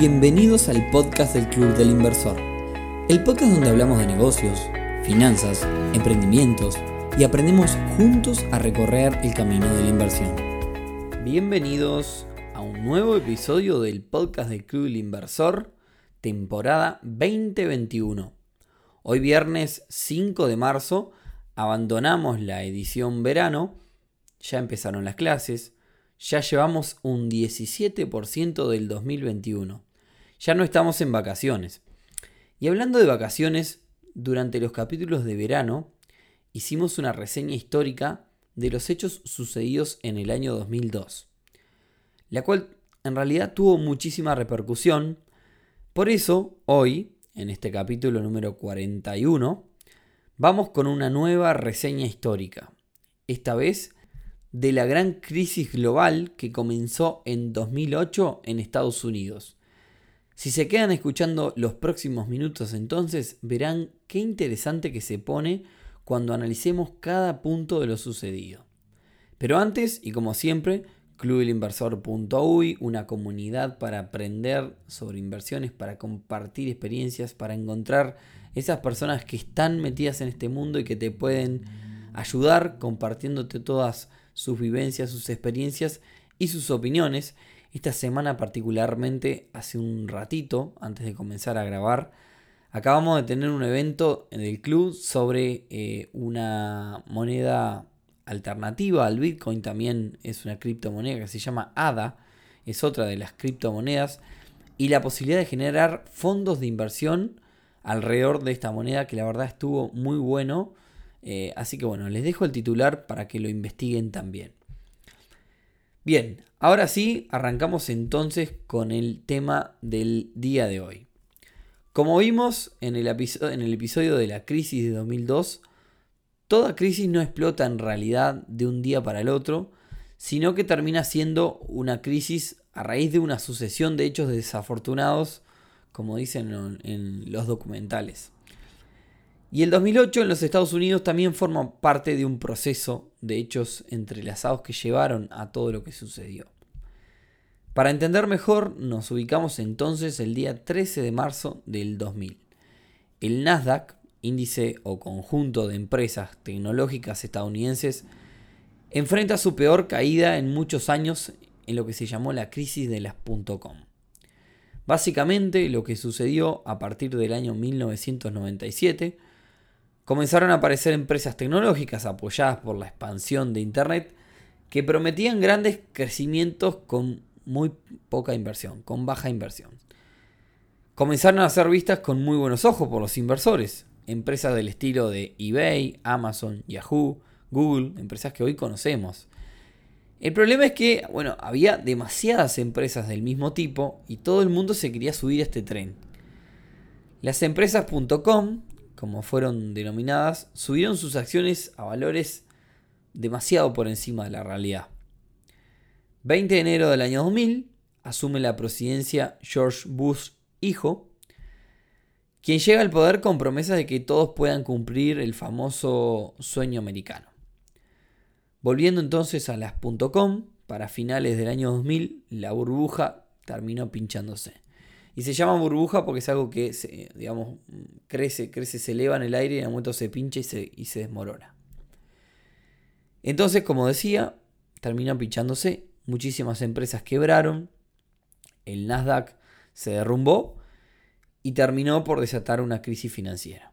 Bienvenidos al podcast del Club del Inversor, el podcast donde hablamos de negocios, finanzas, emprendimientos y aprendemos juntos a recorrer el camino de la inversión. Bienvenidos a un nuevo episodio del podcast del Club del Inversor, temporada 2021. Hoy viernes 5 de marzo abandonamos la edición verano, ya empezaron las clases, ya llevamos un 17% del 2021. Ya no estamos en vacaciones. Y hablando de vacaciones, durante los capítulos de verano hicimos una reseña histórica de los hechos sucedidos en el año 2002, la cual en realidad tuvo muchísima repercusión. Por eso, hoy, en este capítulo número 41, vamos con una nueva reseña histórica. Esta vez de la gran crisis global que comenzó en 2008 en Estados Unidos. Si se quedan escuchando los próximos minutos entonces verán qué interesante que se pone cuando analicemos cada punto de lo sucedido. Pero antes, y como siempre, clubelinversor.uy, una comunidad para aprender sobre inversiones, para compartir experiencias, para encontrar esas personas que están metidas en este mundo y que te pueden ayudar compartiéndote todas sus vivencias, sus experiencias y sus opiniones. Esta semana particularmente, hace un ratito, antes de comenzar a grabar, acabamos de tener un evento en el club sobre eh, una moneda alternativa al Bitcoin, también es una criptomoneda que se llama ADA, es otra de las criptomonedas, y la posibilidad de generar fondos de inversión alrededor de esta moneda que la verdad estuvo muy bueno eh, así que bueno, les dejo el titular para que lo investiguen también. Bien, ahora sí, arrancamos entonces con el tema del día de hoy. Como vimos en el, episodio de la crisis de 2002, toda crisis no explota en realidad de un día para el otro, sino que termina siendo una crisis a raíz de una sucesión de hechos desafortunados, como dicen en los documentales. Y el 2008 en los Estados Unidos también forma parte de un proceso de hechos entrelazados que llevaron a todo lo que sucedió. Para entender mejor, nos ubicamos entonces el día 13 de marzo del 2000. El Nasdaq, índice o conjunto de empresas tecnológicas estadounidenses, enfrenta su peor caída en muchos años en lo que se llamó la crisis de las .com. Básicamente lo que sucedió a partir del año 1997 comenzaron a aparecer empresas tecnológicas apoyadas por la expansión de Internet que prometían grandes crecimientos con muy poca inversión, con baja inversión. Comenzaron a ser vistas con muy buenos ojos por los inversores. Empresas del estilo de eBay, Amazon, Yahoo, Google, empresas que hoy conocemos. El problema es que, bueno, había demasiadas empresas del mismo tipo y todo el mundo se quería subir a este tren. Las empresas.com como fueron denominadas, subieron sus acciones a valores demasiado por encima de la realidad. 20 de enero del año 2000 asume la presidencia George Bush hijo, quien llega al poder con promesas de que todos puedan cumplir el famoso sueño americano. Volviendo entonces a las .com, para finales del año 2000 la burbuja terminó pinchándose. Y se llama burbuja porque es algo que, se, digamos, crece, crece, se eleva en el aire y en el momento se pincha y se, desmorona. Entonces, como decía, terminó pinchándose. Muchísimas empresas quebraron. El Nasdaq se derrumbó y terminó por desatar una crisis financiera.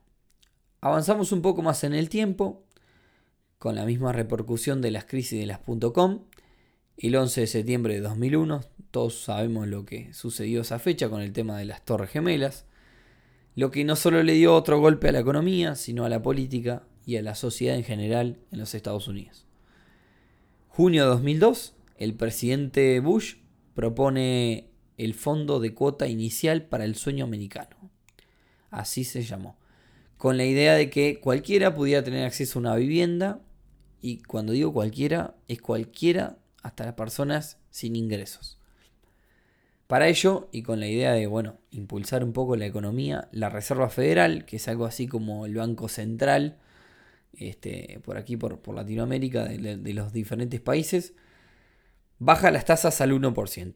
Avanzamos un poco más en el tiempo, con la misma repercusión de las crisis de las .com. El 11 de septiembre de 2001 todos sabemos lo que sucedió esa fecha con el tema de las Torres Gemelas, lo que no solo le dio otro golpe a la economía, sino a la política y a la sociedad en general en los Estados Unidos. Junio de 2002, el presidente Bush propone el Fondo de Cuota Inicial para el Sueño Americano. Así se llamó. Con la idea de que cualquiera pudiera tener acceso a una vivienda. Y cuando digo cualquiera, es cualquiera hasta las personas sin ingresos. Para ello, y con la idea de bueno, impulsar un poco la economía, la Reserva Federal, que es algo así como el Banco Central, este, por aquí, por, Latinoamérica, de, los diferentes países, baja las tasas al 1%.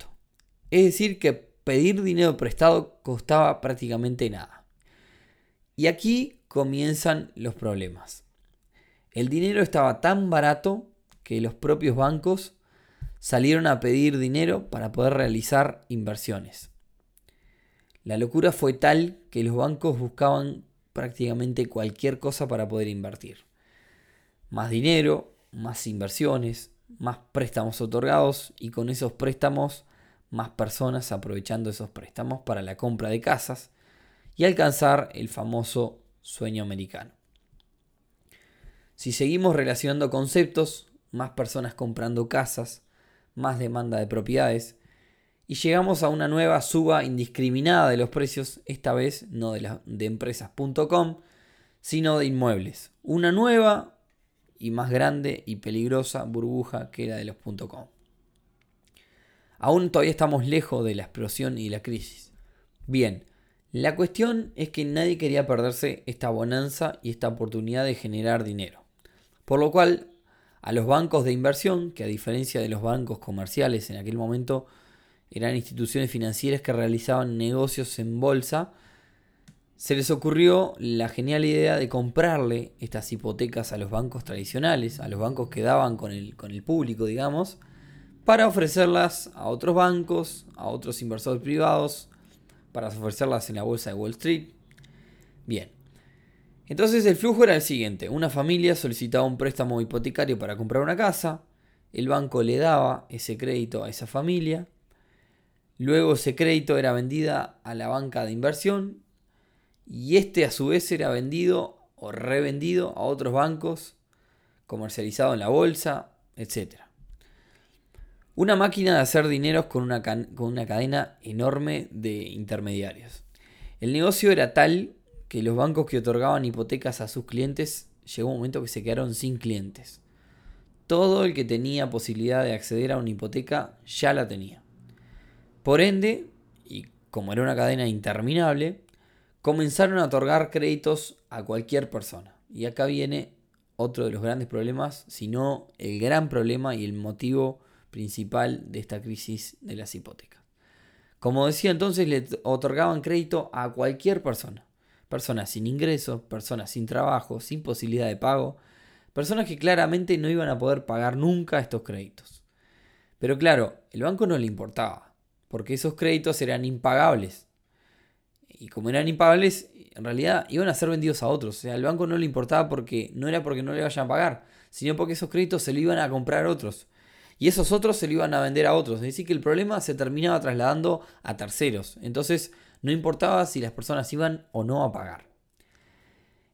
Es decir, que pedir dinero prestado costaba prácticamente nada. Y aquí comienzan los problemas. El dinero estaba tan barato que los propios bancos salieron a pedir dinero para poder realizar inversiones. La locura fue tal que los bancos buscaban prácticamente cualquier cosa para poder invertir. Más dinero, más inversiones, más préstamos otorgados y con esos préstamos más personas aprovechando esos préstamos para la compra de casas y alcanzar el famoso sueño americano. Si seguimos relacionando conceptos, más personas comprando casas, más demanda de propiedades, y llegamos a una nueva suba indiscriminada de los precios, esta vez no de, de empresas.com, sino de inmuebles. Una nueva y más grande y peligrosa burbuja que la de los .com. Aún todavía estamos lejos de la explosión y la crisis. Bien, la cuestión es que nadie quería perderse esta bonanza y esta oportunidad de generar dinero. Por lo cual, a los bancos de inversión, que a diferencia de los bancos comerciales en aquel momento eran instituciones financieras que realizaban negocios en bolsa, se les ocurrió la genial idea de comprarle estas hipotecas a los bancos tradicionales, a los bancos que daban con el, con el público, digamos, para ofrecerlas a otros bancos, a otros inversores privados, para ofrecerlas en la bolsa de Wall Street. Bien. Entonces el flujo era el siguiente. Una familia solicitaba un préstamo hipotecario para comprar una casa. El banco le daba ese crédito a esa familia. Luego ese crédito era vendida a la banca de inversión y este a su vez era vendido o revendido a otros bancos, comercializado en la bolsa, etc. Una máquina de hacer dinero con una, con una cadena enorme de intermediarios. El negocio era tal que los bancos que otorgaban hipotecas a sus clientes llegó un momento que se quedaron sin clientes. Todo el que tenía posibilidad de acceder a una hipoteca ya la tenía. Por ende, y como era una cadena interminable, comenzaron a otorgar créditos a cualquier persona. Y acá viene otro de los grandes problemas, si no el gran problema y el motivo principal de esta crisis de las hipotecas. Como decía entonces, le otorgaban crédito a cualquier persona. Personas sin ingresos, personas sin trabajo, sin posibilidad de pago, personas que claramente no iban a poder pagar nunca estos créditos. Pero claro, el banco no le importaba porque esos créditos eran impagables. Y como eran impagables, en realidad iban a ser vendidos a otros. O sea, al banco no le importaba porque no era porque no le vayan a pagar, sino porque esos créditos se lo iban a comprar otros. Y esos otros se lo iban a vender a otros. Es decir, que el problema se terminaba trasladando a terceros. Entonces, no importaba si las personas iban o no a pagar.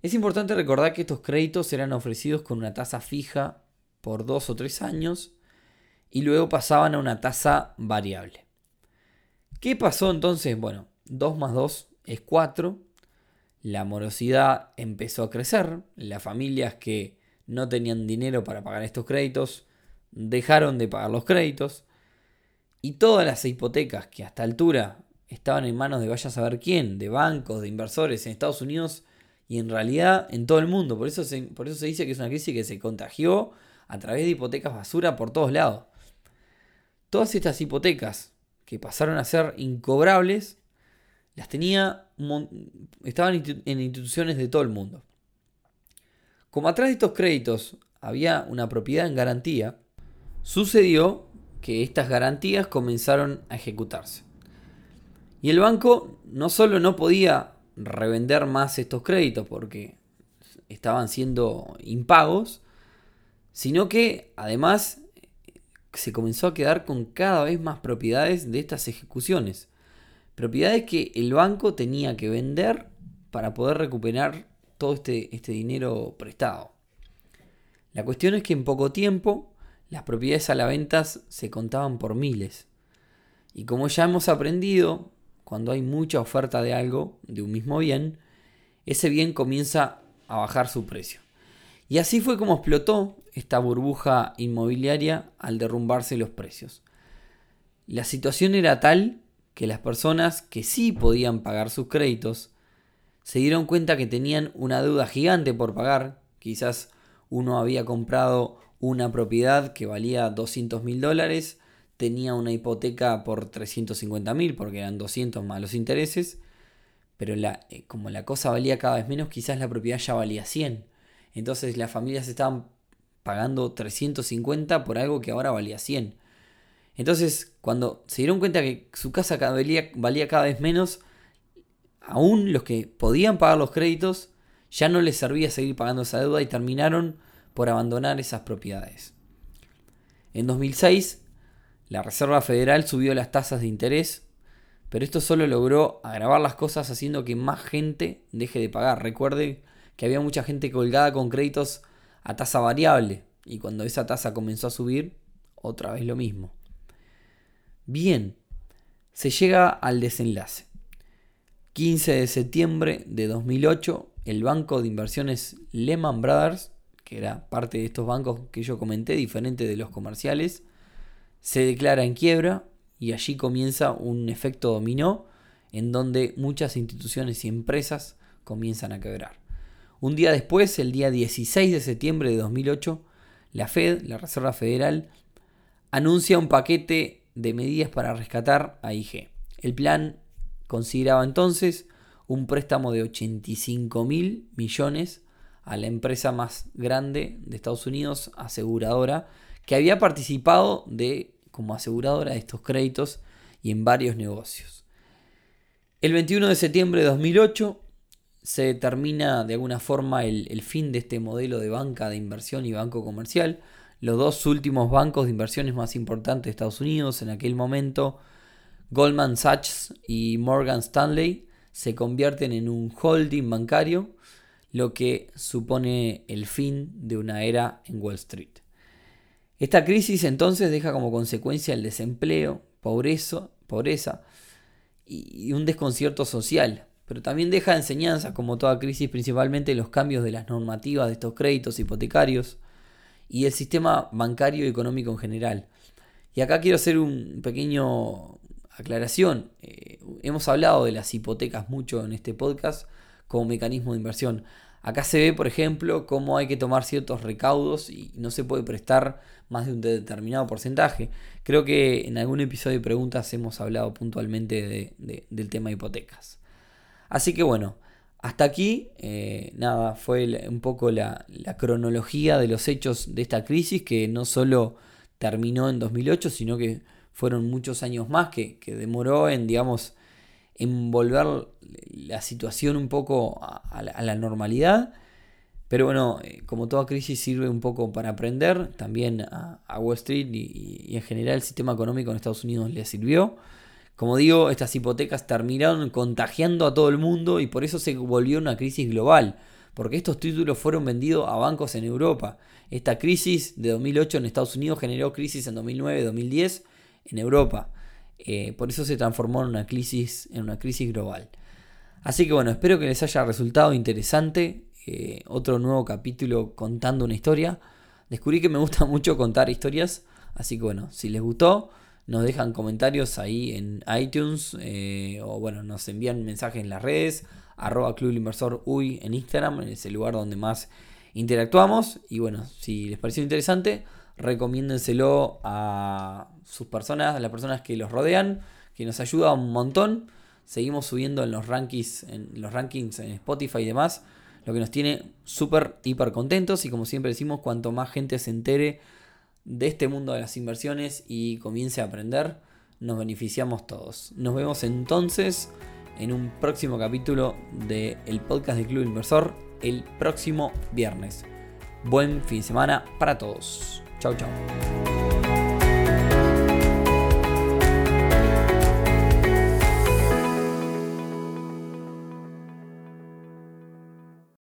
Es importante recordar que estos créditos eran ofrecidos con una tasa fija por dos o tres años y luego pasaban a una tasa variable. ¿Qué pasó entonces? Bueno, 2 más 2 es 4. La morosidad empezó a crecer. Las familias que no tenían dinero para pagar estos créditos dejaron de pagar los créditos. Y todas las hipotecas que hasta altura estaban en manos de vaya a saber quién, de bancos, de inversores en Estados Unidos y en realidad en todo el mundo. Por eso se, por eso se dice que es una crisis que se contagió a través de hipotecas basura por todos lados. Todas estas hipotecas que pasaron a ser incobrables, las tenía, estaban en instituciones de todo el mundo. Como atrás de estos créditos había una propiedad en garantía, sucedió que estas garantías comenzaron a ejecutarse. Y el banco no solo no podía revender más estos créditos porque estaban siendo impagos, sino que además se comenzó a quedar con cada vez más propiedades de estas ejecuciones. Propiedades que el banco tenía que vender para poder recuperar todo este, este dinero prestado. La cuestión es que en poco tiempo las propiedades a la venta se contaban por miles. Y como ya hemos aprendido, cuando hay mucha oferta de algo, de un mismo bien, ese bien comienza a bajar su precio. Y así fue como explotó esta burbuja inmobiliaria al derrumbarse los precios. La situación era tal que las personas que sí podían pagar sus créditos se dieron cuenta que tenían una deuda gigante por pagar. Quizás uno había comprado una propiedad que valía 200 mil dólares, tenía una hipoteca por 350 mil porque eran 200 más los intereses, pero la, eh, como la cosa valía cada vez menos, quizás la propiedad ya valía 100. Entonces las familias estaban pagando 350 por algo que ahora valía 100. Entonces, cuando se dieron cuenta que su casa valía, valía cada vez menos, aún los que podían pagar los créditos, ya no les servía seguir pagando esa deuda y terminaron por abandonar esas propiedades. En 2006, la Reserva Federal subió las tasas de interés, pero esto solo logró agravar las cosas haciendo que más gente deje de pagar. Recuerde que había mucha gente colgada con créditos a tasa variable y cuando esa tasa comenzó a subir, otra vez lo mismo. Bien, se llega al desenlace. 15 de septiembre de 2008, el banco de inversiones Lehman Brothers, que era parte de estos bancos que yo comenté, diferente de los comerciales, se declara en quiebra y allí comienza un efecto dominó en donde muchas instituciones y empresas comienzan a quebrar. Un día después, el día 16 de septiembre de 2008, la Fed, la Reserva Federal, anuncia un paquete de medidas para rescatar a IG. El plan consideraba entonces un préstamo de 85 mil millones a la empresa más grande de Estados Unidos, aseguradora, que había participado de, como aseguradora de estos créditos y en varios negocios. El 21 de septiembre de 2008, se determina de alguna forma el, fin de este modelo de banca de inversión y banco comercial. Los dos últimos bancos de inversiones más importantes de Estados Unidos en aquel momento, Goldman Sachs y Morgan Stanley, se convierten en un holding bancario, lo que supone el fin de una era en Wall Street. Esta crisis entonces deja como consecuencia el desempleo, pobreza, pobreza y un desconcierto social pero también deja enseñanzas, como toda crisis, principalmente los cambios de las normativas de estos créditos hipotecarios y el sistema bancario y económico en general. Y acá quiero hacer un pequeño aclaración. Eh, hemos hablado de las hipotecas mucho en este podcast como mecanismo de inversión. Acá se ve, por ejemplo, cómo hay que tomar ciertos recaudos y no se puede prestar más de un determinado porcentaje. Creo que en algún episodio de preguntas hemos hablado puntualmente del tema de hipotecas. Así que bueno, hasta aquí, eh, nada, fue un poco la, cronología de los hechos de esta crisis que no solo terminó en 2008, sino que fueron muchos años más que, demoró en, digamos, en volver la situación un poco a, la, normalidad. Pero bueno, eh, como toda crisis sirve un poco para aprender, también a, Wall Street y, en general el sistema económico en Estados Unidos le sirvió. Como digo, estas hipotecas terminaron contagiando a todo el mundo y por eso se volvió una crisis global, porque estos títulos fueron vendidos a bancos en Europa. Esta crisis de 2008 en Estados Unidos generó crisis en 2009-2010 en Europa. Eh, por eso se transformó en una crisis, en una crisis global. Así que bueno, espero que les haya resultado interesante eh, otro nuevo capítulo contando una historia. Descubrí que me gusta mucho contar historias, así que bueno, si les gustó, nos dejan comentarios ahí en iTunes eh, o bueno, nos envían mensajes en las redes, arroba Inversor UI en Instagram, en ese lugar donde más interactuamos. Y bueno, si les pareció interesante, recomiéndenselo a sus personas, a las personas que los rodean, que nos ayuda un montón. Seguimos subiendo en los rankings, en los rankings en Spotify y demás, lo que nos tiene súper, hiper contentos. Y como siempre decimos, cuanto más gente se entere de este mundo de las inversiones y comience a aprender, nos beneficiamos todos. Nos vemos entonces en un próximo capítulo del podcast del Club Inversor el próximo viernes. Buen fin de semana para todos. Chau, chau.